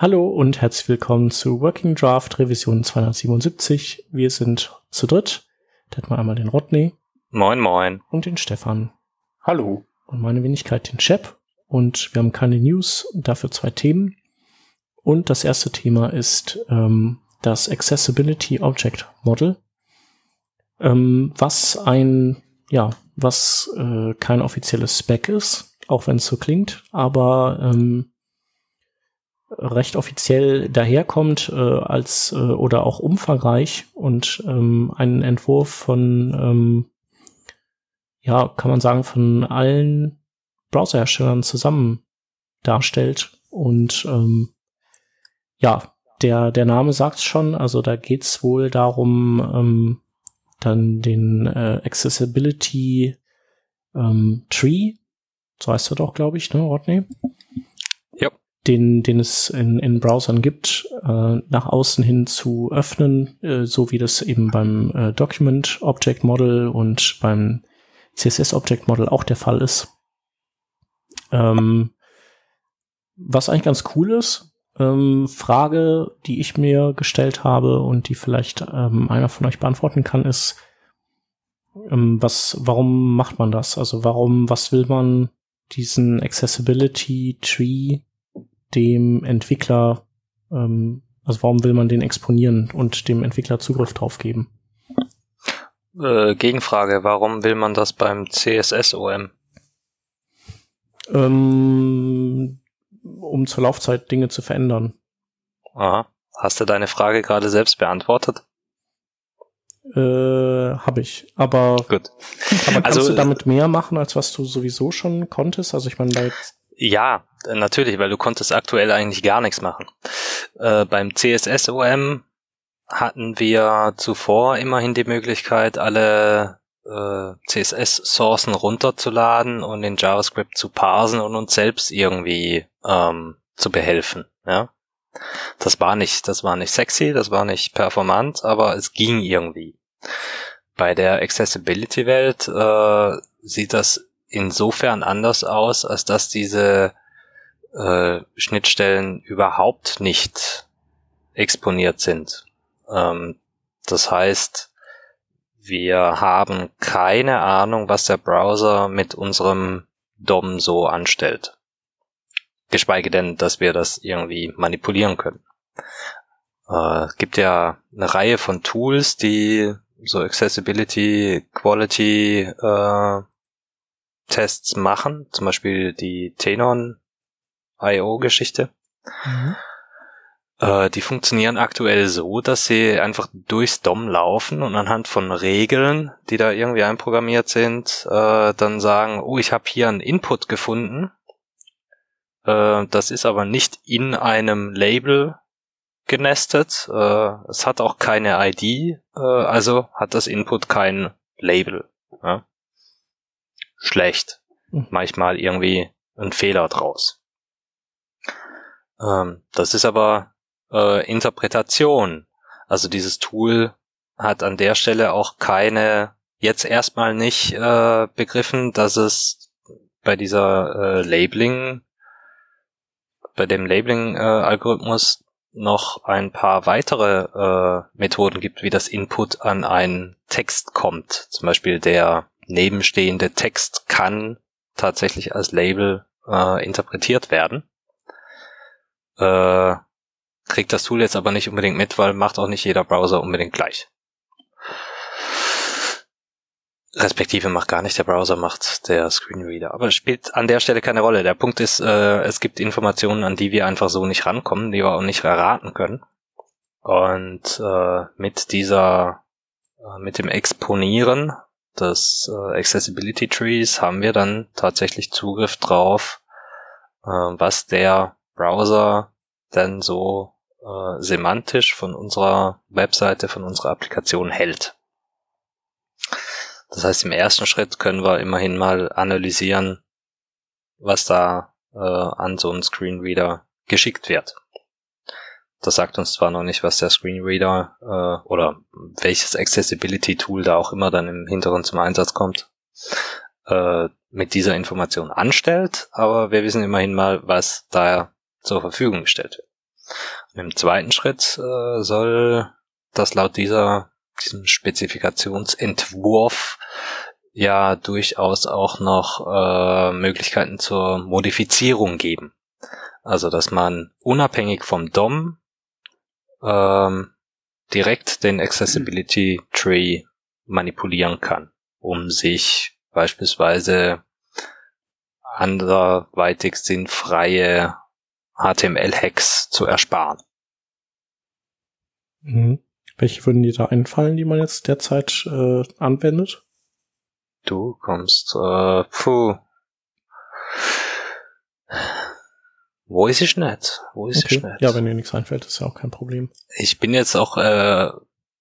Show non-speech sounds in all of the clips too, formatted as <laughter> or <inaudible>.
Hallo und herzlich willkommen zu Working Draft Revision 277. Wir sind zu dritt. Da hätten wir einmal den Rodney. Moin, moin. Und den Stefan. Hallo. Und meine Wenigkeit den Chep. Und wir haben keine News, dafür zwei Themen. Und das erste Thema ist ähm, das Accessibility Object Model, ähm, was ein, ja, was äh, kein offizielles Spec ist, auch wenn es so klingt, aber ähm, recht offiziell daherkommt äh, als äh, oder auch umfangreich und ähm, einen Entwurf von ähm, ja kann man sagen von allen Browserherstellern zusammen darstellt und ähm, ja der der Name sagt's schon also da geht's wohl darum ähm, dann den äh, Accessibility ähm, Tree so heißt er doch glaube ich ne Rodney den, den es in, in Browsern gibt, äh, nach außen hin zu öffnen, äh, so wie das eben beim äh, Document Object Model und beim CSS Object Model auch der Fall ist. Ähm, was eigentlich ganz cool ist, ähm, Frage, die ich mir gestellt habe und die vielleicht ähm, einer von euch beantworten kann, ist, ähm, was, warum macht man das? Also warum, was will man diesen Accessibility Tree dem Entwickler, ähm, also warum will man den exponieren und dem Entwickler Zugriff drauf geben? Äh, Gegenfrage, warum will man das beim CSS-OM? Ähm, um zur Laufzeit Dinge zu verändern. Aha. Hast du deine Frage gerade selbst beantwortet? Äh, habe ich. Aber, Gut. aber kannst also, du damit mehr machen, als was du sowieso schon konntest? Also ich meine, bei ja, natürlich, weil du konntest aktuell eigentlich gar nichts machen. Äh, beim CSS-OM hatten wir zuvor immerhin die Möglichkeit, alle äh, CSS-Sourcen runterzuladen und in JavaScript zu parsen und uns selbst irgendwie ähm, zu behelfen. Ja, das war nicht, das war nicht sexy, das war nicht performant, aber es ging irgendwie. Bei der Accessibility-Welt äh, sieht das insofern anders aus, als dass diese äh, Schnittstellen überhaupt nicht exponiert sind. Ähm, das heißt, wir haben keine Ahnung, was der Browser mit unserem DOM so anstellt. Geschweige denn, dass wir das irgendwie manipulieren können. Äh, es gibt ja eine Reihe von Tools, die so Accessibility, Quality äh, Tests machen, zum Beispiel die Tenon IO-Geschichte. Mhm. Äh, die funktionieren aktuell so, dass sie einfach durchs DOM laufen und anhand von Regeln, die da irgendwie einprogrammiert sind, äh, dann sagen, oh, ich habe hier einen Input gefunden. Äh, das ist aber nicht in einem Label genestet. Äh, es hat auch keine ID, äh, also hat das Input kein Label. Ja? Schlecht. Hm. Manchmal irgendwie ein Fehler draus. Ähm, das ist aber äh, Interpretation. Also dieses Tool hat an der Stelle auch keine, jetzt erstmal nicht äh, begriffen, dass es bei dieser äh, Labeling, bei dem Labeling-Algorithmus noch ein paar weitere äh, Methoden gibt, wie das Input an einen Text kommt. Zum Beispiel der nebenstehende Text kann tatsächlich als Label äh, interpretiert werden. Äh, kriegt das Tool jetzt aber nicht unbedingt mit, weil macht auch nicht jeder Browser unbedingt gleich. Respektive macht gar nicht der Browser, macht der Screenreader. Aber spielt an der Stelle keine Rolle. Der Punkt ist, äh, es gibt Informationen, an die wir einfach so nicht rankommen, die wir auch nicht erraten können. Und äh, mit dieser, äh, mit dem Exponieren des äh, Accessibility Trees haben wir dann tatsächlich Zugriff drauf, äh, was der Browser denn so äh, semantisch von unserer Webseite, von unserer Applikation hält. Das heißt, im ersten Schritt können wir immerhin mal analysieren, was da äh, an so einen Screenreader geschickt wird. Das sagt uns zwar noch nicht, was der Screenreader äh, oder welches Accessibility-Tool da auch immer dann im Hinteren zum Einsatz kommt, äh, mit dieser Information anstellt, aber wir wissen immerhin mal, was da zur Verfügung gestellt wird. Und Im zweiten Schritt äh, soll das laut dieser diesem Spezifikationsentwurf ja durchaus auch noch äh, Möglichkeiten zur Modifizierung geben. Also dass man unabhängig vom DOM ähm, direkt den Accessibility Tree manipulieren kann, um sich beispielsweise anderweitig sinnfreie HTML-Hacks zu ersparen. Mhm. Welche würden dir da einfallen, die man jetzt derzeit äh, anwendet? Du kommst, äh, puh. Wo ist ich nicht? Wo ist okay. ich nicht? Ja, wenn dir nichts einfällt, ist ja auch kein Problem. Ich bin jetzt auch äh,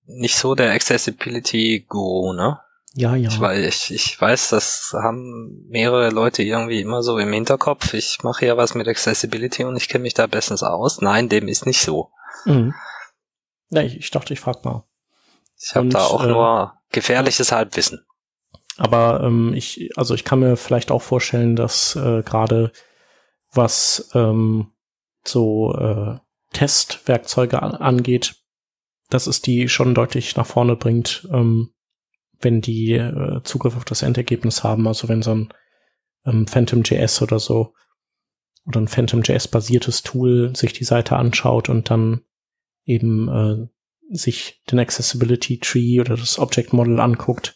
nicht so der Accessibility-Guru, ne? Ja, ja. Ich, weil ich, ich weiß, das haben mehrere Leute irgendwie immer so im Hinterkopf. Ich mache ja was mit Accessibility und ich kenne mich da bestens aus. Nein, dem ist nicht so. Mhm. Ja, ich, ich dachte, ich frag mal. Ich habe da auch äh, nur gefährliches Halbwissen. Aber ähm, ich, also ich kann mir vielleicht auch vorstellen, dass äh, gerade was ähm, so äh, Testwerkzeuge an, angeht, dass es die schon deutlich nach vorne bringt, ähm, wenn die äh, Zugriff auf das Endergebnis haben. Also wenn so ein ähm, Phantom.js oder so oder ein Phantom.js basiertes Tool sich die Seite anschaut und dann eben äh, sich den Accessibility Tree oder das Object Model anguckt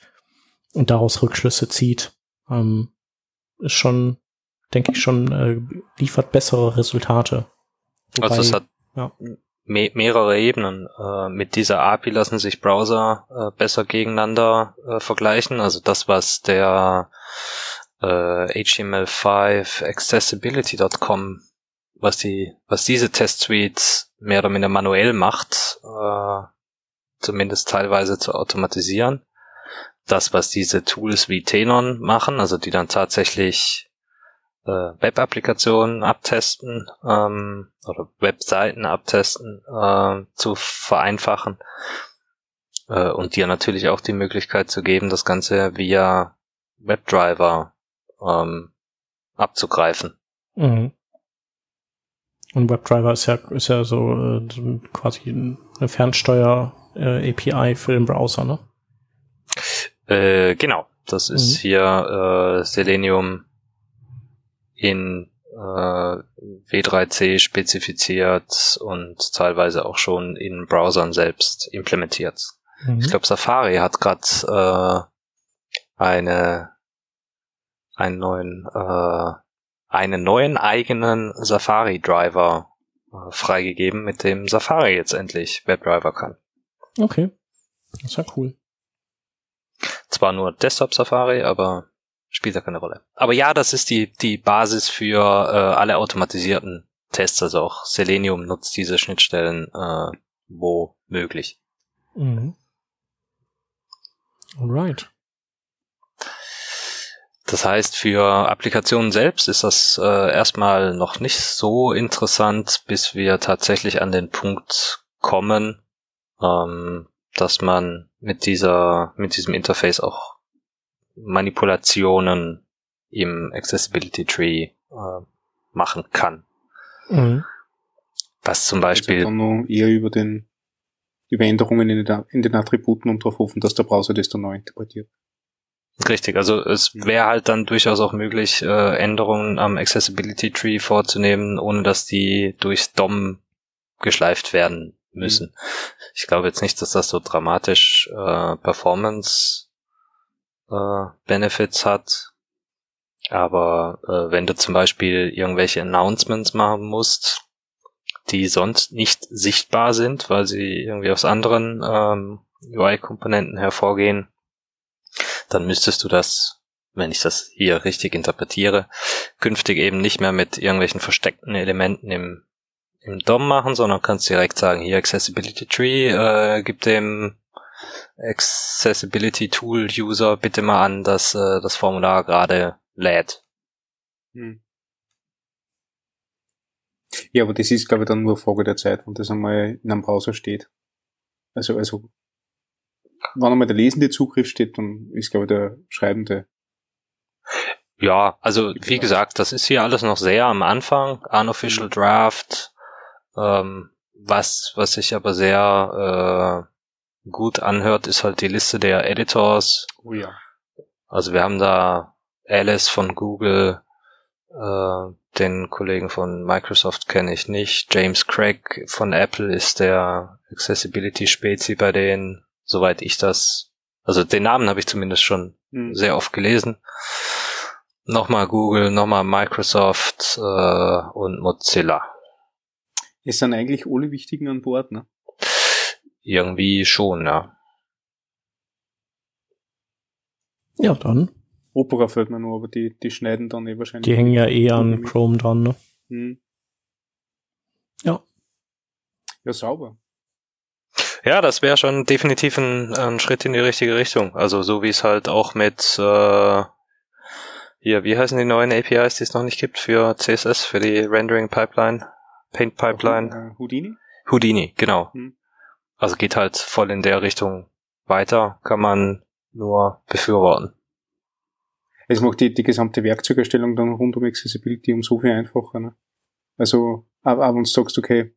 und daraus Rückschlüsse zieht, ähm, ist schon, denke ich schon, äh, liefert bessere Resultate. Wobei, also es hat ja. me mehrere Ebenen. Äh, mit dieser API lassen sich Browser äh, besser gegeneinander äh, vergleichen. Also das, was der äh, HTML5 accessibility.com was die, was diese Test-Suites mehr oder minder manuell macht, äh, zumindest teilweise zu automatisieren. Das, was diese Tools wie Tenon machen, also die dann tatsächlich äh, Web-Applikationen abtesten ähm, oder Webseiten abtesten, äh, zu vereinfachen äh, und dir natürlich auch die Möglichkeit zu geben, das Ganze via Webdriver ähm, abzugreifen. Mhm. Und WebDriver ist ja, ist ja so äh, quasi eine Fernsteuer-API äh, für den Browser, ne? Äh, genau. Das ist mhm. hier äh, Selenium in äh, W3C spezifiziert und teilweise auch schon in Browsern selbst implementiert. Mhm. Ich glaube, Safari hat gerade äh, eine einen neuen äh, einen neuen eigenen Safari-Driver äh, freigegeben, mit dem Safari jetzt endlich WebDriver kann. Okay. Das ist ja cool. Zwar nur Desktop Safari, aber spielt ja keine Rolle. Aber ja, das ist die, die Basis für äh, alle automatisierten Tests. Also auch Selenium nutzt diese Schnittstellen äh, wo möglich. Mhm. Alright. Das heißt, für Applikationen selbst ist das äh, erstmal noch nicht so interessant, bis wir tatsächlich an den Punkt kommen, ähm, dass man mit dieser, mit diesem Interface auch Manipulationen im Accessibility Tree äh, machen kann. Mhm. Was zum Beispiel. Also dann eher über den, über Änderungen in den, in den Attributen und darauf hoffen, dass der Browser das dann neu interpretiert. Richtig, also es wäre halt dann durchaus auch möglich, äh, Änderungen am Accessibility Tree vorzunehmen, ohne dass die durchs DOM geschleift werden müssen. Mhm. Ich glaube jetzt nicht, dass das so dramatisch äh, Performance äh, Benefits hat. Aber äh, wenn du zum Beispiel irgendwelche Announcements machen musst, die sonst nicht sichtbar sind, weil sie irgendwie aus anderen ähm, UI-Komponenten hervorgehen, dann müsstest du das, wenn ich das hier richtig interpretiere, künftig eben nicht mehr mit irgendwelchen versteckten Elementen im, im DOM machen, sondern kannst direkt sagen, hier Accessibility Tree, äh, gib dem Accessibility Tool User bitte mal an, dass äh, das Formular gerade lädt. Hm. Ja, aber das ist, glaube ich, dann nur Frage der Zeit, wenn das einmal in einem Browser steht. Also, also wann einmal der lesende Zugriff steht, dann ist, glaube ich, der schreibende. Ja, also wie gesagt, das ist hier alles noch sehr am Anfang. Unofficial mhm. Draft. Ähm, was, was sich aber sehr äh, gut anhört, ist halt die Liste der Editors. Oh ja. Also wir haben da Alice von Google, äh, den Kollegen von Microsoft kenne ich nicht. James Craig von Apple ist der Accessibility-Spezi bei denen, soweit ich das, also den Namen habe ich zumindest schon hm. sehr oft gelesen. Nochmal Google, nochmal Microsoft äh, und Mozilla. Es sind eigentlich alle wichtigen an Bord, ne? Irgendwie schon, ja. Ja, dann. Opera fällt mir nur, aber die, die schneiden dann eh wahrscheinlich. Die hängen ja eh an Chrome dran, ne? Hm. Ja. Ja, sauber. Ja, das wäre schon definitiv ein, ein, Schritt in die richtige Richtung. Also so wie es halt auch mit äh, hier, wie heißen die neuen APIs, die es noch nicht gibt für CSS, für die Rendering Pipeline, Paint Pipeline? Uh, Houdini? Houdini, genau. Hm. Also geht halt voll in der Richtung weiter, kann man nur befürworten. Es macht die, die gesamte Werkzeugerstellung dann rund um Accessibility um so viel einfacher. Ne? Also, aber, aber wenn du sagst, okay,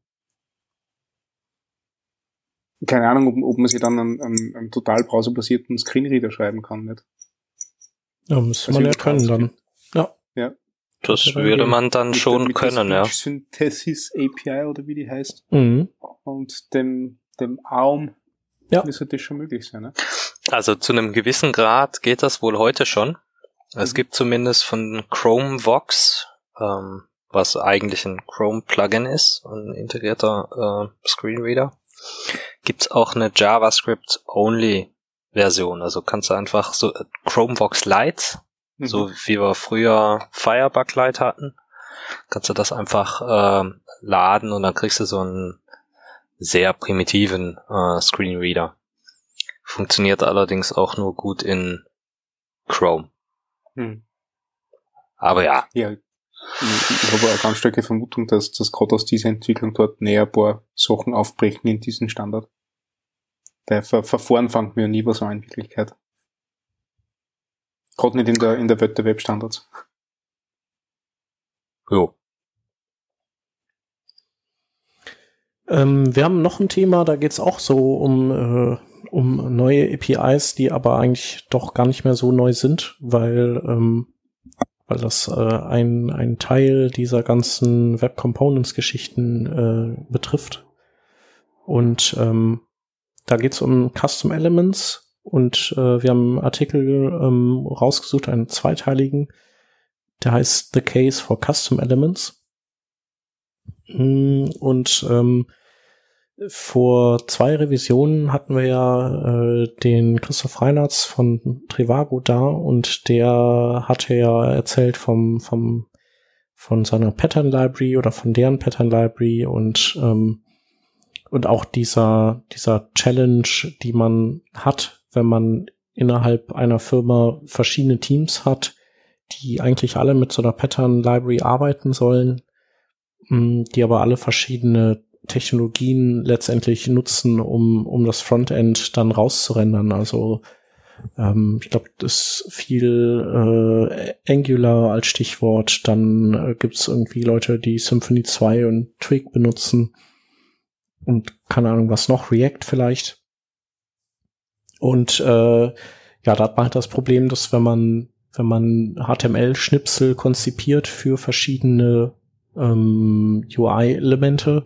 keine Ahnung, ob, ob man sich dann einen, einen, einen total browserbasierten Screenreader schreiben kann, nicht? Ja, müsste also man ja können dann. Ja. Ja. Das würde man dann mit, schon mit können, ja. Synthesis API oder wie die heißt. Mhm. Und dem, dem AUM ja. müsste das schon möglich sein. Ne? Also zu einem gewissen Grad geht das wohl heute schon. Es mhm. gibt zumindest von Chrome Vox, ähm, was eigentlich ein Chrome Plugin ist, ein integrierter äh, Screenreader, gibt's auch eine JavaScript-only Version. Also kannst du einfach so äh, Chromevox Lite, mhm. so wie wir früher Firebug Lite hatten, kannst du das einfach äh, laden und dann kriegst du so einen sehr primitiven äh, Screenreader. Funktioniert allerdings auch nur gut in Chrome. Mhm. Aber ja. Ja, ich habe eine ganz starke Vermutung, dass das gerade aus dieser Entwicklung dort näher ein paar Sachen aufbrechen in diesen Standard. Weil Ver Verfahren fangen mir nie was an in Wirklichkeit. Gerade nicht in der, in der Welt der Webstandards. Jo. Ähm, wir haben noch ein Thema, da geht es auch so um, äh, um neue APIs, die aber eigentlich doch gar nicht mehr so neu sind, weil, ähm, weil das äh, ein, ein Teil dieser ganzen Web Components Geschichten äh, betrifft. Und ähm, da geht es um Custom Elements und äh, wir haben einen Artikel ähm, rausgesucht, einen zweiteiligen, der heißt The Case for Custom Elements. Mm, und ähm, vor zwei Revisionen hatten wir ja äh, den Christoph Reinhardt von Trivago da und der hatte ja erzählt vom, vom, von seiner Pattern Library oder von deren Pattern Library und ähm, und auch dieser, dieser Challenge, die man hat, wenn man innerhalb einer Firma verschiedene Teams hat, die eigentlich alle mit so einer Pattern Library arbeiten sollen, die aber alle verschiedene Technologien letztendlich nutzen, um, um das Frontend dann rauszurendern. Also ähm, ich glaube, das ist viel äh, Angular als Stichwort. Dann äh, gibt es irgendwie Leute, die Symfony 2 und Twig benutzen und keine Ahnung was noch, React vielleicht. Und äh, ja, da hat man halt das Problem, dass wenn man wenn man HTML-Schnipsel konzipiert für verschiedene ähm, UI-Elemente,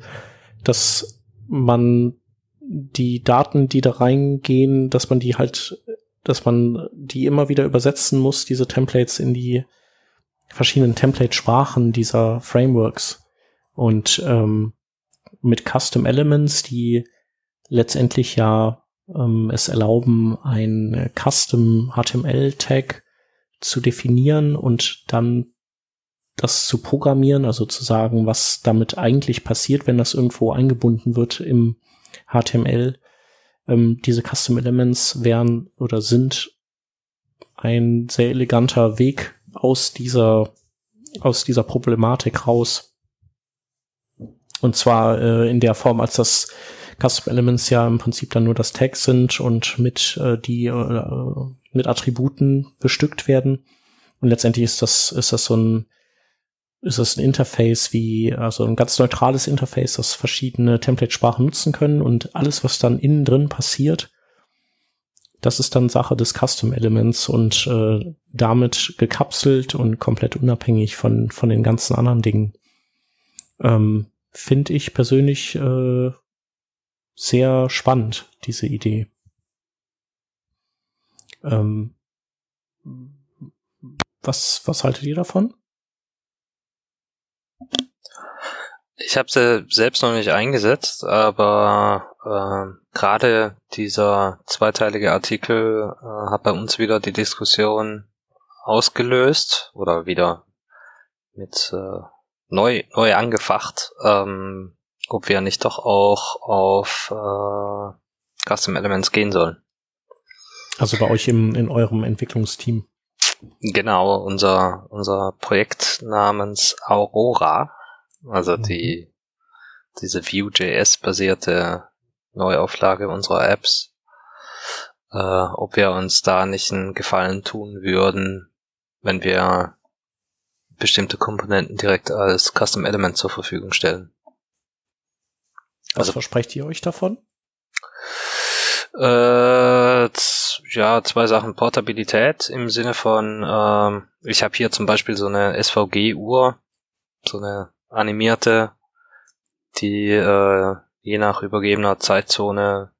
dass man die Daten, die da reingehen, dass man die halt, dass man die immer wieder übersetzen muss, diese Templates in die verschiedenen Template-Sprachen dieser Frameworks. Und ähm, mit Custom Elements, die letztendlich ja ähm, es erlauben, ein Custom HTML Tag zu definieren und dann das zu programmieren, also zu sagen, was damit eigentlich passiert, wenn das irgendwo eingebunden wird im HTML. Ähm, diese Custom Elements wären oder sind ein sehr eleganter Weg aus dieser aus dieser Problematik raus. Und zwar äh, in der Form, als das Custom Elements ja im Prinzip dann nur das Tag sind und mit äh, die äh, mit Attributen bestückt werden. Und letztendlich ist das ist das so ein ist es ein Interface wie, also ein ganz neutrales Interface, das verschiedene Template-Sprachen nutzen können und alles, was dann innen drin passiert, das ist dann Sache des Custom Elements und äh, damit gekapselt und komplett unabhängig von, von den ganzen anderen Dingen. Ähm, Finde ich persönlich äh, sehr spannend, diese Idee. Ähm, was, was haltet ihr davon? Ich habe sie selbst noch nicht eingesetzt, aber äh, gerade dieser zweiteilige Artikel äh, hat bei uns wieder die Diskussion ausgelöst oder wieder mit äh, neu neu angefacht, ähm, ob wir nicht doch auch auf äh, Custom Elements gehen sollen. Also bei euch im, in eurem Entwicklungsteam. Genau, unser, unser Projekt namens Aurora, also mhm. die, diese Vue.js-basierte Neuauflage unserer Apps, äh, ob wir uns da nicht einen Gefallen tun würden, wenn wir bestimmte Komponenten direkt als Custom Element zur Verfügung stellen. Was also, versprecht ihr euch davon? Äh, ja, zwei Sachen. Portabilität im Sinne von, ähm, ich habe hier zum Beispiel so eine SVG-Uhr, so eine animierte, die äh, je nach übergebener Zeitzone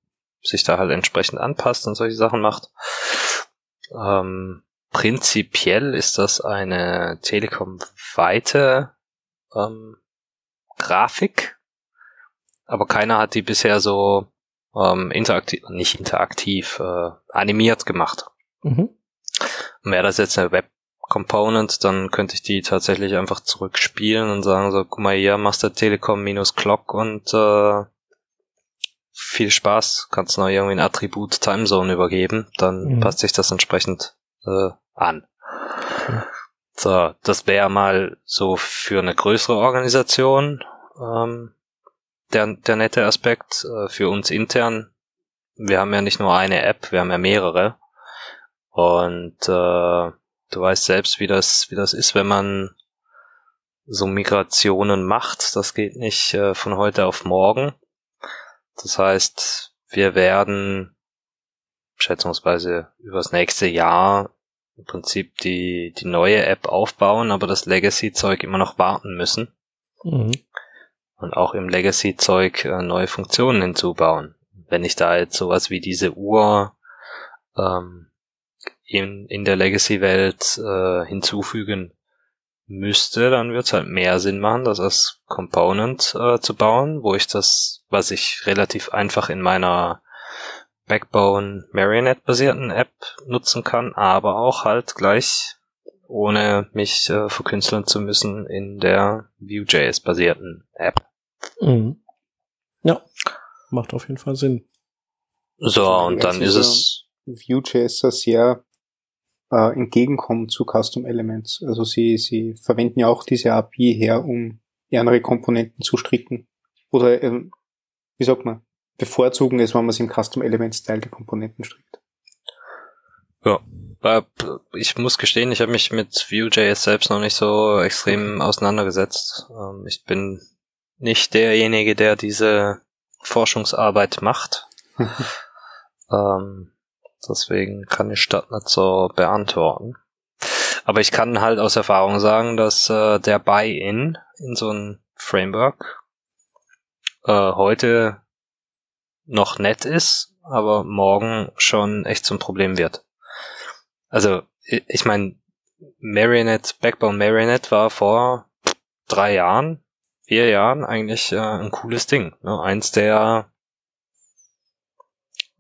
sich da halt entsprechend anpasst und solche Sachen macht. Ähm, prinzipiell ist das eine Telekom-weite ähm, Grafik, aber keiner hat die bisher so ähm, interaktiv, nicht interaktiv, äh, animiert gemacht. Mhm. Wäre das jetzt eine Web Component, dann könnte ich die tatsächlich einfach zurückspielen und sagen so, guck mal hier, Master Telekom minus Clock und äh, viel Spaß, kannst du noch irgendwie ein Attribut Timezone übergeben, dann mhm. passt sich das entsprechend äh, an. Okay. So, das wäre mal so für eine größere Organisation ähm, der, der nette Aspekt äh, für uns intern. Wir haben ja nicht nur eine App, wir haben ja mehrere. Und äh, du weißt selbst, wie das, wie das ist, wenn man so Migrationen macht. Das geht nicht äh, von heute auf morgen. Das heißt, wir werden schätzungsweise übers nächste Jahr im Prinzip die, die neue App aufbauen, aber das Legacy-Zeug immer noch warten müssen. Mhm und auch im Legacy-Zeug äh, neue Funktionen hinzubauen. Wenn ich da jetzt sowas wie diese Uhr ähm, in, in der Legacy-Welt äh, hinzufügen müsste, dann wird es halt mehr Sinn machen, das als Component äh, zu bauen, wo ich das, was ich relativ einfach in meiner Backbone Marionette basierten App nutzen kann, aber auch halt gleich ohne mich äh, verkünsteln zu müssen in der Vue.js basierten App. Mhm. Ja, macht auf jeden Fall Sinn. So, und dann ist es. Vue.js sehr äh, entgegenkommen zu Custom Elements. Also sie, sie verwenden ja auch diese API her, um andere Komponenten zu stricken. Oder, äh, wie sagt man, bevorzugen es, wenn man es im Custom Elements Teil der Komponenten strickt. Ja, äh, ich muss gestehen, ich habe mich mit Vue.js selbst noch nicht so extrem auseinandergesetzt. Ähm, ich bin nicht derjenige, der diese Forschungsarbeit macht. <laughs> ähm, deswegen kann ich das nicht so beantworten. Aber ich kann halt aus Erfahrung sagen, dass äh, der Buy-in in so ein Framework äh, heute noch nett ist, aber morgen schon echt zum Problem wird. Also, ich meine, Marionette, Backbone Marionette war vor drei Jahren vier Jahren eigentlich äh, ein cooles Ding. Ne? Eins der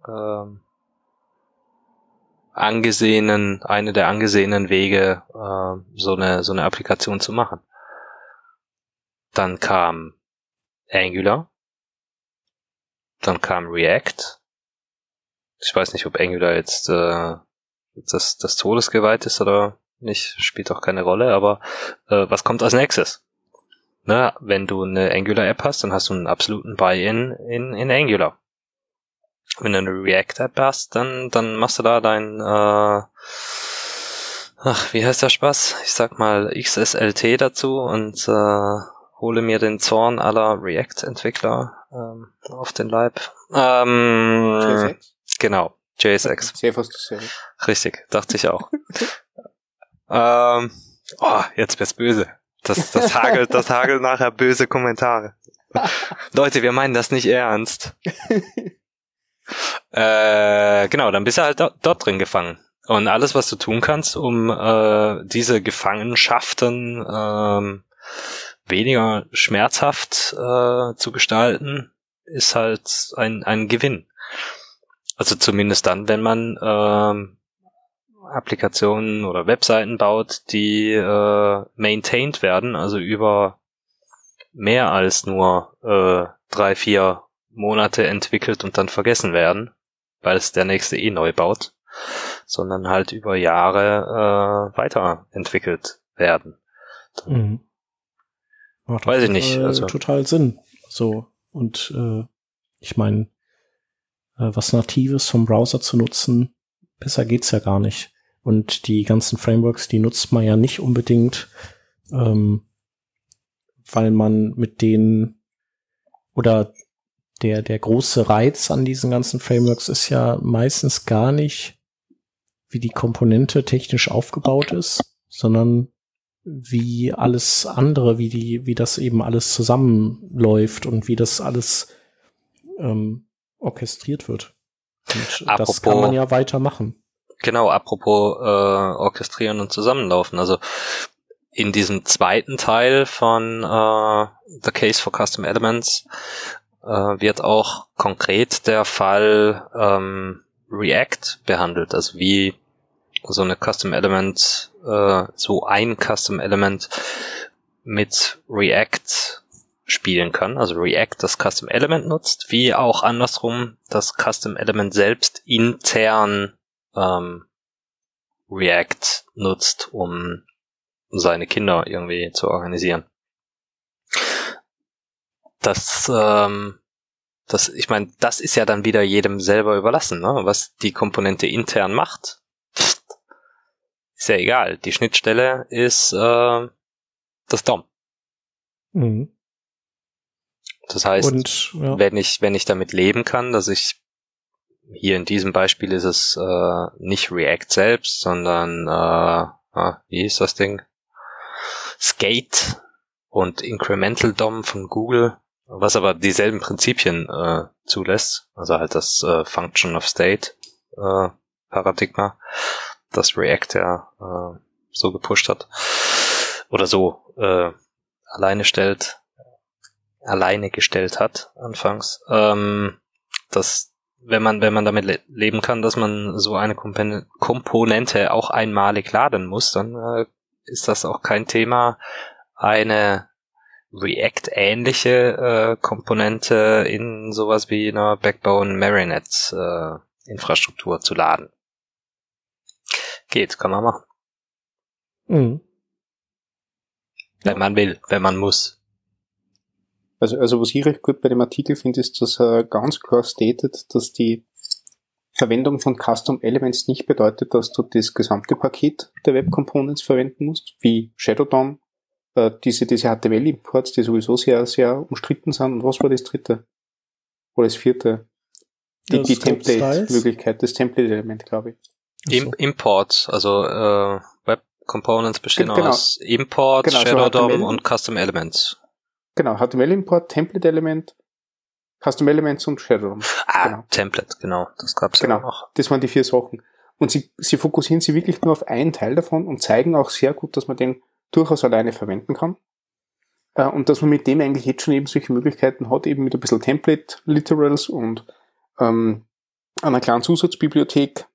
äh, angesehenen, eine der angesehenen Wege, äh, so eine so eine Applikation zu machen. Dann kam Angular, dann kam React. Ich weiß nicht, ob Angular jetzt äh, das, das Todesgeweiht ist oder nicht, spielt auch keine Rolle, aber äh, was kommt als nächstes? ne, wenn du eine Angular-App hast, dann hast du einen absoluten Buy-in in, in Angular. Wenn du eine React-App hast, dann, dann machst du da dein, äh, ach, wie heißt der Spaß? Ich sag mal XSLT dazu und äh, hole mir den Zorn aller React-Entwickler ähm, auf den Leib. Ähm, JSX? Genau, JSX. Dasselbe. Richtig, dachte ich auch. <laughs> ähm, oh, jetzt wird's böse. Das, das <laughs> hagelt, das hagelt nachher böse Kommentare. <laughs> Leute, wir meinen das nicht ernst. Äh, genau, dann bist du halt dort, dort drin gefangen. Und alles, was du tun kannst, um äh, diese Gefangenschaften ähm, weniger schmerzhaft äh, zu gestalten, ist halt ein, ein Gewinn. Also zumindest dann, wenn man ähm, Applikationen oder Webseiten baut, die äh, maintained werden, also über mehr als nur äh, drei, vier Monate entwickelt und dann vergessen werden, weil es der nächste eh neu baut, sondern halt über Jahre äh, weiterentwickelt werden. Mhm. Macht Weiß ich nicht. Also. Total Sinn. So. Und äh, ich meine, äh, was Natives vom Browser zu nutzen, besser geht's ja gar nicht. Und die ganzen Frameworks, die nutzt man ja nicht unbedingt, ähm, weil man mit denen oder der, der große Reiz an diesen ganzen Frameworks ist ja meistens gar nicht, wie die Komponente technisch aufgebaut ist, sondern wie alles andere, wie die, wie das eben alles zusammenläuft und wie das alles ähm, orchestriert wird. Und apropos, das kann man ja weitermachen. Genau, apropos äh, orchestrieren und zusammenlaufen. Also in diesem zweiten Teil von äh, The Case for Custom Elements äh, wird auch konkret der Fall ähm, React behandelt, also wie so eine Custom Element, äh, so ein Custom Element mit React spielen kann, also React das Custom Element nutzt, wie auch andersrum das Custom Element selbst intern ähm, React nutzt, um seine Kinder irgendwie zu organisieren. Das, ähm, das, ich meine, das ist ja dann wieder jedem selber überlassen, ne? was die Komponente intern macht. Ist ja egal. Die Schnittstelle ist äh, das DOM. Mhm. Das heißt, Und, ja. wenn ich wenn ich damit leben kann, dass ich hier in diesem Beispiel ist es äh, nicht React selbst, sondern äh, ah, wie ist das Ding? Skate und Incremental DOM von Google, was aber dieselben Prinzipien äh, zulässt, also halt das äh, Function of State äh, Paradigma, das React ja äh, so gepusht hat oder so äh, alleine stellt, alleine gestellt hat anfangs. Ähm, das wenn man, wenn man damit le leben kann, dass man so eine Komponente auch einmalig laden muss, dann äh, ist das auch kein Thema, eine React-ähnliche äh, Komponente in sowas wie einer Backbone Marinette äh, Infrastruktur zu laden. Geht, kann man machen. Mhm. Wenn man will, wenn man muss. Also, also was ich recht gut bei dem Artikel finde, ist, dass er ganz klar stated, dass die Verwendung von Custom Elements nicht bedeutet, dass du das gesamte Paket der Web Components verwenden musst, wie Shadow DOM, äh, diese, diese HTML-Imports, die sowieso sehr, sehr umstritten sind. Und was war das dritte? Oder das vierte? Die, die Template-Möglichkeit, das Template-Element, glaube ich. Im, Import, also äh, Web Components bestehen genau. aus Import, genau, Shadow DOM und Custom Elements. Genau, HTML-Import, Template-Element, Custom Elements und Shadow. Ah, genau. Template, genau. Das gab's genau. ja auch. Das waren die vier Sachen. Und sie, sie fokussieren sich wirklich nur auf einen Teil davon und zeigen auch sehr gut, dass man den durchaus alleine verwenden kann. Äh, und dass man mit dem eigentlich jetzt schon eben solche Möglichkeiten hat, eben mit ein bisschen Template-Literals und ähm, einer kleinen Zusatzbibliothek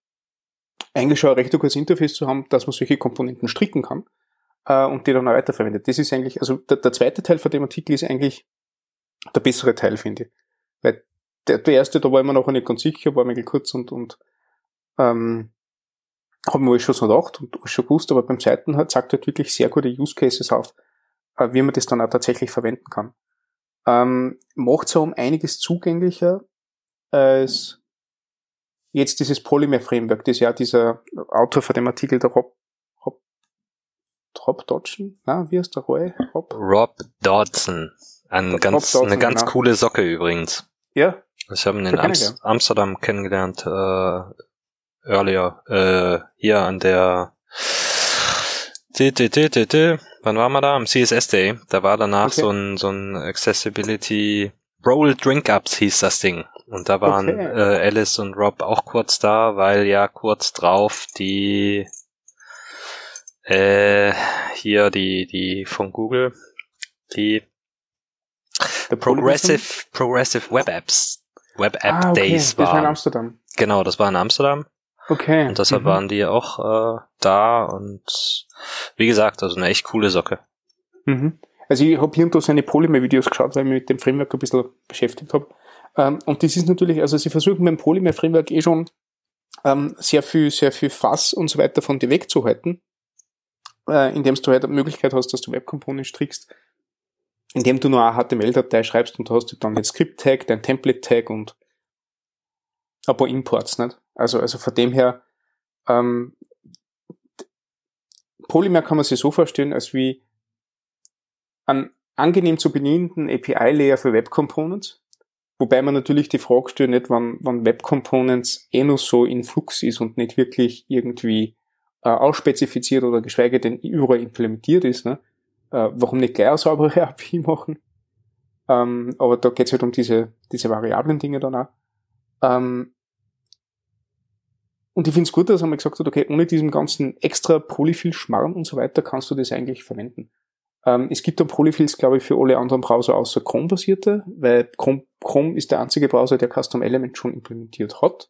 eigentlich schon ein recht gutes Interface zu haben, dass man solche Komponenten stricken kann äh, und die dann auch weiterverwendet. Das ist eigentlich, also der, der zweite Teil von dem Artikel ist eigentlich der bessere Teil, finde ich. Weil der, der erste, da war ich mir noch nicht ganz sicher, war mir kurz und, und ähm, habe mir schon so gedacht und schon gewusst, aber beim zweiten hat, sagt halt wirklich sehr gute Use Cases auf, äh, wie man das dann auch tatsächlich verwenden kann. Ähm, macht so um einiges zugänglicher als jetzt dieses Polymer Framework, das ja dieser Autor von dem Artikel, der Rob, Rob Rob Dodson? Na, wie heißt der Roy? Rob, Rob Dodson. Ein ganz, Dodson, eine ganz genau. coole Socke übrigens. Ja. Ich habe ihn in Amst Amsterdam kennengelernt, äh, earlier, äh, hier an der Wann waren wir da? Am CSS Day. Da war danach okay. so ein, so ein Accessibility Roll Drink Ups hieß das Ding. Und da waren okay. äh, Alice und Rob auch kurz da, weil ja kurz drauf die äh, hier die, die von Google, die The Progressive, Progressive Web Apps, Web App ah, okay. Days waren. Das war in Amsterdam. Genau, das war in Amsterdam. Okay. Und deshalb mhm. waren die auch äh, da und wie gesagt, also eine echt coole Socke. Mhm. Also ich habe hier und da seine Polymer-Videos geschaut, weil ich mich mit dem Framework ein bisschen beschäftigt habe. Ähm, und das ist natürlich, also sie versuchen beim Polymer-Framework eh schon ähm, sehr viel, sehr viel Fass und so weiter von dir wegzuhalten, äh, indem du halt eine Möglichkeit hast, dass du Web-Components strickst, indem du nur eine HTML-Datei schreibst und du hast dann den Script-Tag, dein Template-Tag und ein paar Imports, nicht? Also, also von dem her, ähm, Polymer kann man sich so vorstellen, als wie ein angenehm zu bedienenden API-Layer für Web Components, wobei man natürlich die Frage stellt, nicht, wann, wann Web Components eh nur so in Flux ist und nicht wirklich irgendwie äh, ausspezifiziert oder geschweige denn überall implementiert ist, ne? Äh, warum nicht gleich eine saubere <laughs> API machen? Ähm, aber da geht es halt um diese, diese variablen Dinge dann auch. Ähm, und ich finde es gut, dass er mal gesagt hat, okay, ohne diesen ganzen extra Polyfill-Schmarrn und so weiter kannst du das eigentlich verwenden. Ähm, es gibt da Polyfills, glaube ich, für alle anderen Browser außer Chrome-basierte, weil Chrome, Chrome ist der einzige Browser, der Custom Element schon implementiert hat.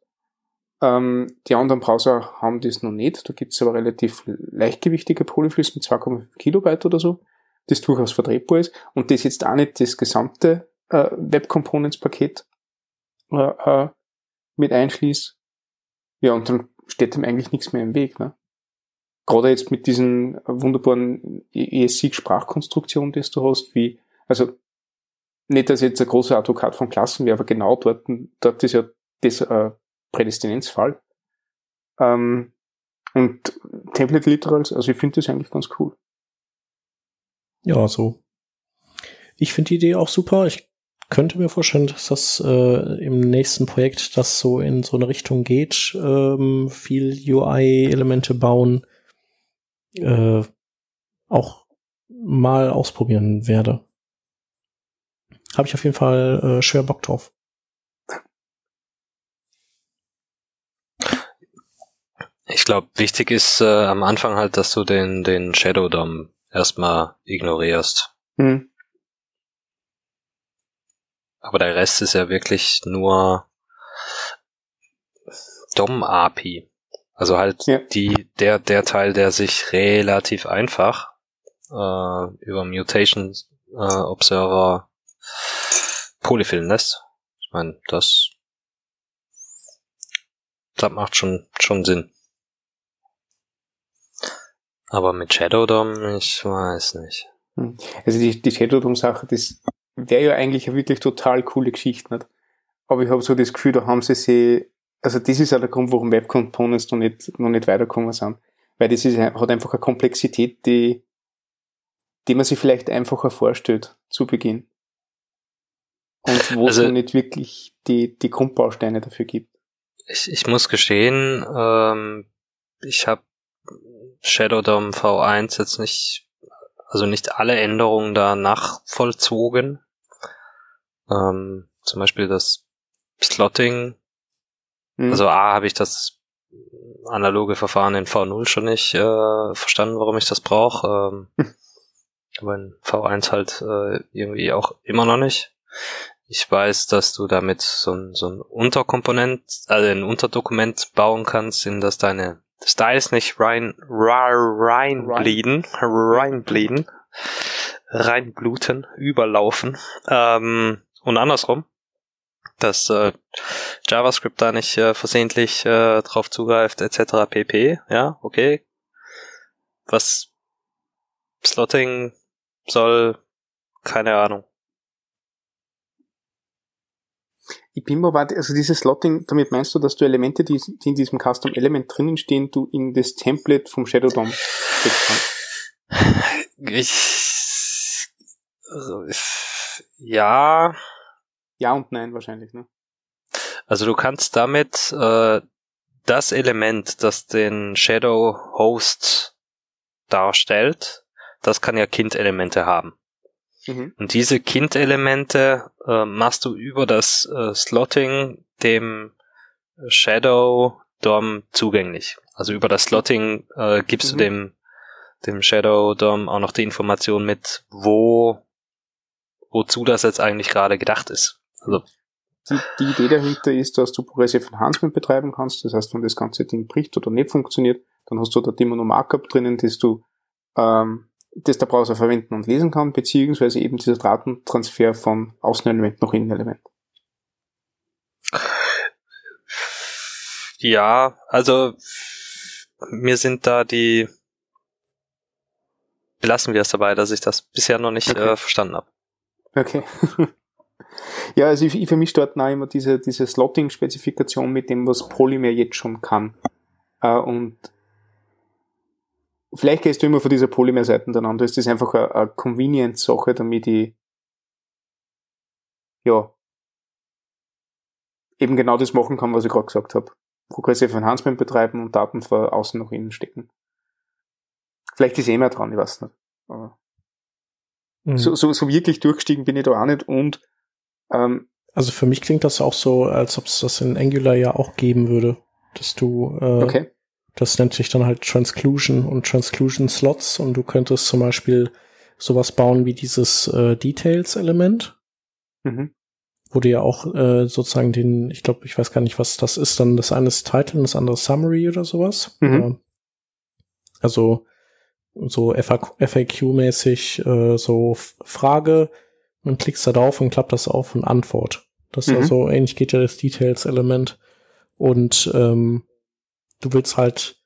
Ähm, die anderen Browser haben das noch nicht. Da gibt es aber relativ leichtgewichtige Polyfills mit 2,5 Kilobyte oder so, das durchaus vertretbar ist. Und das jetzt auch nicht das gesamte äh, Web Components Paket äh, äh, mit einschließt. Ja, und dann steht ihm eigentlich nichts mehr im Weg. Ne? Gerade jetzt mit diesen wunderbaren ESC-Sprachkonstruktionen, die du hast, wie, also nicht, dass ich jetzt ein großer Advokat von Klassen wäre, aber genau dort, dort ist ja das äh, Prädestinenzfall. Ähm, und Template Literals, also ich finde das eigentlich ganz cool. Ja, so. Ich finde die Idee auch super. Ich könnte mir vorstellen, dass das äh, im nächsten Projekt das so in so eine Richtung geht, ähm, viel UI-Elemente bauen, äh, auch mal ausprobieren werde. Habe ich auf jeden Fall äh, schwer Bock drauf. Ich glaube, wichtig ist äh, am Anfang halt, dass du den, den Shadow DOM erstmal ignorierst. Mhm. Aber der Rest ist ja wirklich nur DOM-API. Also halt ja. die, der, der Teil, der sich relativ einfach äh, über Mutation äh, Observer polyfillen lässt. Ich meine, das, das macht schon, schon Sinn. Aber mit Shadow DOM, ich weiß nicht. Hm. Also die, die Shadow DOM-Sache, das wäre ja eigentlich eine wirklich total coole Geschichte, nicht? Aber ich habe so das Gefühl, da haben sie sich, also das ist ja der Grund, warum Web Components noch nicht, noch nicht weitergekommen sind. Weil das ist, hat einfach eine Komplexität, die, die man sich vielleicht einfacher vorstellt zu Beginn. Und wo also, es noch nicht wirklich die, die Grundbausteine dafür gibt. Ich, ich muss gestehen, ähm, ich habe Shadow DOM V1 jetzt nicht also nicht alle Änderungen da nachvollzogen. Ähm, zum Beispiel das Slotting. Mhm. Also A habe ich das analoge Verfahren in V0 schon nicht äh, verstanden, warum ich das brauche. Ähm, hm. <laughs> aber in V1 halt äh, irgendwie auch immer noch nicht. Ich weiß, dass du damit so ein, so ein Unterkomponent, also ein Unterdokument bauen kannst, in das deine Styles nicht rein, rein, rein bleeden, rein bleeden, reinbluten, überlaufen. Ähm, und andersrum, dass äh, JavaScript da nicht äh, versehentlich äh, drauf zugreift, etc. pp. Ja, okay. Was Slotting soll, keine Ahnung. Ich bin mal warte, also dieses Slotting, damit meinst du, dass du Elemente, die, die in diesem Custom Element drinnen stehen, du in das Template vom Shadow DOM stecken kannst? Ich, also, ja. Ja und nein wahrscheinlich, ne? Also du kannst damit äh, das Element, das den Shadow Host darstellt, das kann ja Kindelemente haben. Mhm. Und diese Kindelemente äh, machst du über das äh, Slotting dem Shadow DOM zugänglich. Also über das Slotting äh, gibst mhm. du dem, dem Shadow DOM auch noch die Information mit, wo, wozu das jetzt eigentlich gerade gedacht ist. Also die, die Idee dahinter ist, dass du Progressive Enhancement betreiben kannst. Das heißt, wenn das ganze Ding bricht oder nicht funktioniert, dann hast du da immer noch Markup drinnen, das du, ähm, das der Browser verwenden und lesen kann, beziehungsweise eben dieser Datentransfer von Außenelement nach Innenelement. Ja, also mir sind da die belassen wir es dabei, dass ich das bisher noch nicht okay. äh, verstanden habe. Okay. <laughs> Ja, also ich, ich vermische dort auch immer diese, diese Slotting-Spezifikation mit dem, was Polymer jetzt schon kann. Äh, und vielleicht gehst du immer von dieser Polymer-Seite dann an. Da ist das einfach eine, eine Convenience-Sache, damit ich ja eben genau das machen kann, was ich gerade gesagt habe. Progressive Enhancement betreiben und Daten von außen nach innen stecken. Vielleicht ist eh mehr dran, ich weiß nicht. Aber mhm. so, so, so wirklich durchgestiegen bin ich da auch nicht und ähm, also für mich klingt das auch so, als ob es das in Angular ja auch geben würde, dass du, äh, okay. das nennt sich dann halt Transclusion und Transclusion Slots und du könntest zum Beispiel sowas bauen wie dieses äh, Details-Element, mhm. wo du ja auch äh, sozusagen den, ich glaube, ich weiß gar nicht, was das ist, dann das eine ist Title und das andere Summary oder sowas. Mhm. also so FAQ-mäßig äh, so Frage, und klickst da drauf und klappt das auf und Antwort. Das mhm. also ähnlich geht ja das Details-Element. Und ähm, du willst halt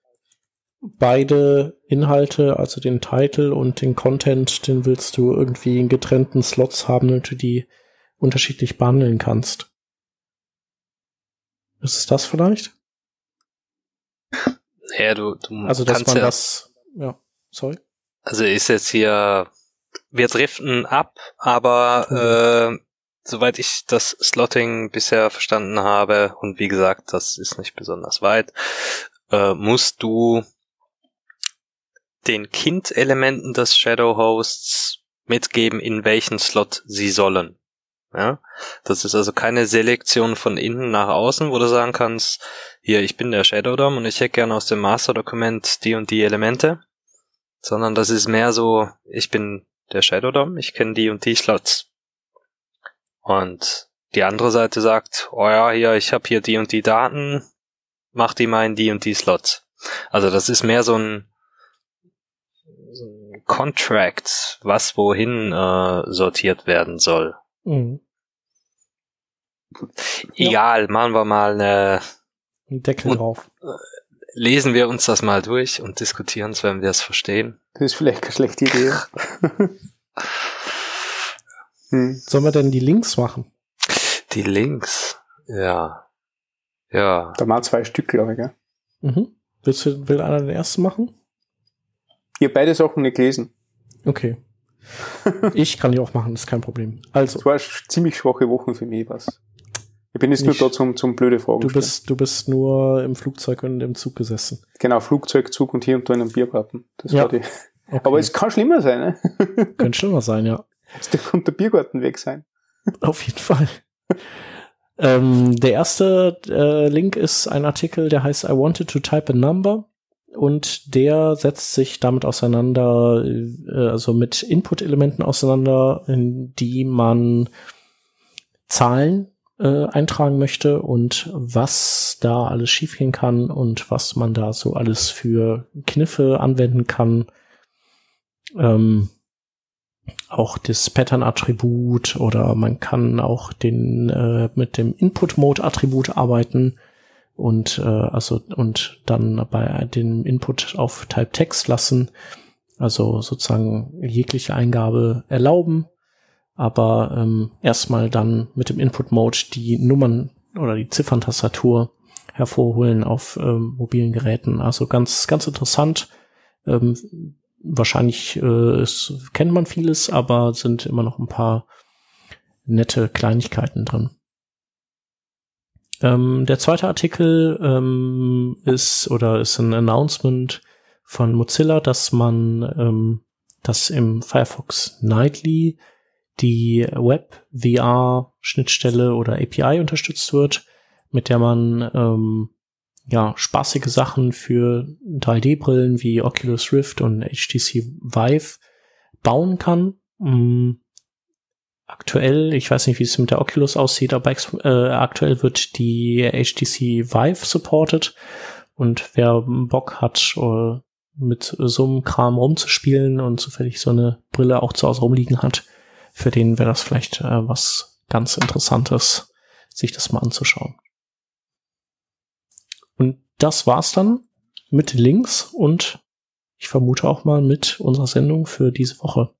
beide Inhalte, also den Titel und den Content, den willst du irgendwie in getrennten Slots haben, damit du die unterschiedlich behandeln kannst. Ist es das vielleicht? Ja, du, du also dass man ja, das, ja, sorry. Also ist jetzt hier wir driften ab, aber äh, soweit ich das Slotting bisher verstanden habe, und wie gesagt, das ist nicht besonders weit, äh, musst du den Kind-Elementen des Shadow Hosts mitgeben, in welchen Slot sie sollen. Ja, das ist also keine Selektion von innen nach außen, wo du sagen kannst, hier, ich bin der Shadow DOM und ich hätte gerne aus dem Master-Dokument die und die Elemente, sondern das ist mehr so, ich bin der Shadow DOM, ich kenne die und die Slots. Und die andere Seite sagt, oh ja, hier, ich habe hier die und die Daten, mach die mal in die und die Slots. Also das ist mehr so ein, so ein Contract, was wohin äh, sortiert werden soll. Mhm. Egal, ja. machen wir mal eine Deckel drauf. Lesen wir uns das mal durch und diskutieren es, wenn wir es verstehen. Das ist vielleicht eine schlechte Idee. <laughs> hm. Sollen wir denn die Links machen? Die Links, ja. Ja. Da mal zwei Stück, glaube ich, ja. Mhm. Willst du, will einer den ersten machen? Ihr beide Sachen nicht gelesen. Okay. ich kann die auch machen, das ist kein Problem. Also. Es war eine ziemlich schwache Woche für mich, was. Ich bin jetzt nicht, nur da zum, zum blöde Fragen du bist, du bist nur im Flugzeug und im Zug gesessen. Genau, Flugzeug, Zug und hier und da in einem Biergarten. Das ja. war die. Okay. Aber es kann schlimmer sein, ne? <laughs> Könnte schlimmer sein, ja. Da könnte der Biergarten weg sein. Auf jeden Fall. ähm, der erste äh, Link ist ein Artikel, der heißt I wanted to type a number und der setzt sich damit auseinander, äh, also mit Input-Elementen auseinander, in die man Zahlen äh, eintragen möchte und was da alles schiefgehen kann und was man da so alles für Kniffe anwenden kann. Ähm, auch das Pattern-Attribut oder man kann auch den äh, mit dem Input-Mode-Attribut arbeiten und äh, also und dann bei dem Input auf Type Text lassen, also sozusagen jegliche Eingabe erlauben aber ähm, erstmal dann mit dem Input-Mode die Nummern oder die Zifferntastatur hervorholen auf ähm, mobilen Geräten. Also ganz, ganz interessant. Ähm, wahrscheinlich äh, es, kennt man vieles, aber sind immer noch ein paar nette Kleinigkeiten drin. Ähm, der zweite Artikel ähm, ist oder ist ein Announcement von Mozilla, dass man ähm, dass im Firefox Nightly die Web-VR-Schnittstelle oder API unterstützt wird, mit der man ähm, ja spaßige Sachen für 3D-Brillen wie Oculus Rift und HTC Vive bauen kann. Ähm, aktuell, ich weiß nicht, wie es mit der Oculus aussieht, aber äh, aktuell wird die HTC Vive supported und wer Bock hat, uh, mit so einem Kram rumzuspielen und zufällig so eine Brille auch zu Hause rumliegen hat, für den wäre das vielleicht äh, was ganz Interessantes, sich das mal anzuschauen. Und das war's dann mit Links und ich vermute auch mal mit unserer Sendung für diese Woche.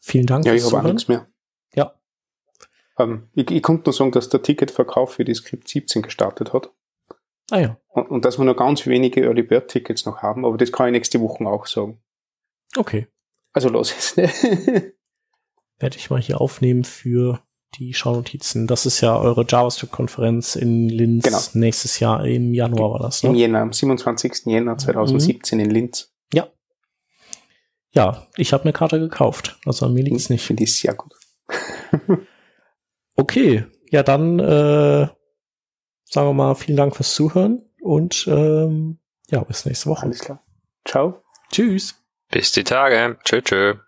Vielen Dank. Ja, ich habe auch nichts mehr. Ja. Ähm, ich, ich konnte nur sagen, dass der Ticketverkauf für die Skript 17 gestartet hat. Ah ja. Und, und dass wir noch ganz wenige Early Bird Tickets noch haben, aber das kann ich nächste Woche auch sagen. Okay. Also los jetzt. Ne? <laughs> Werde ich mal hier aufnehmen für die Schaunotizen. Das ist ja eure JavaScript-Konferenz in Linz Genau. nächstes Jahr im Januar war das, Im ne? Jänner, am 27. Jänner 2017 in Linz. Ja. Ja, ich habe eine Karte gekauft. Also an mir liegt's nicht. Finde ich sehr gut. Okay, ja dann äh, sagen wir mal vielen Dank fürs Zuhören und ähm, ja, bis nächste Woche. Alles klar. Ciao. Tschüss. Bis die Tage. Tschö, tschö.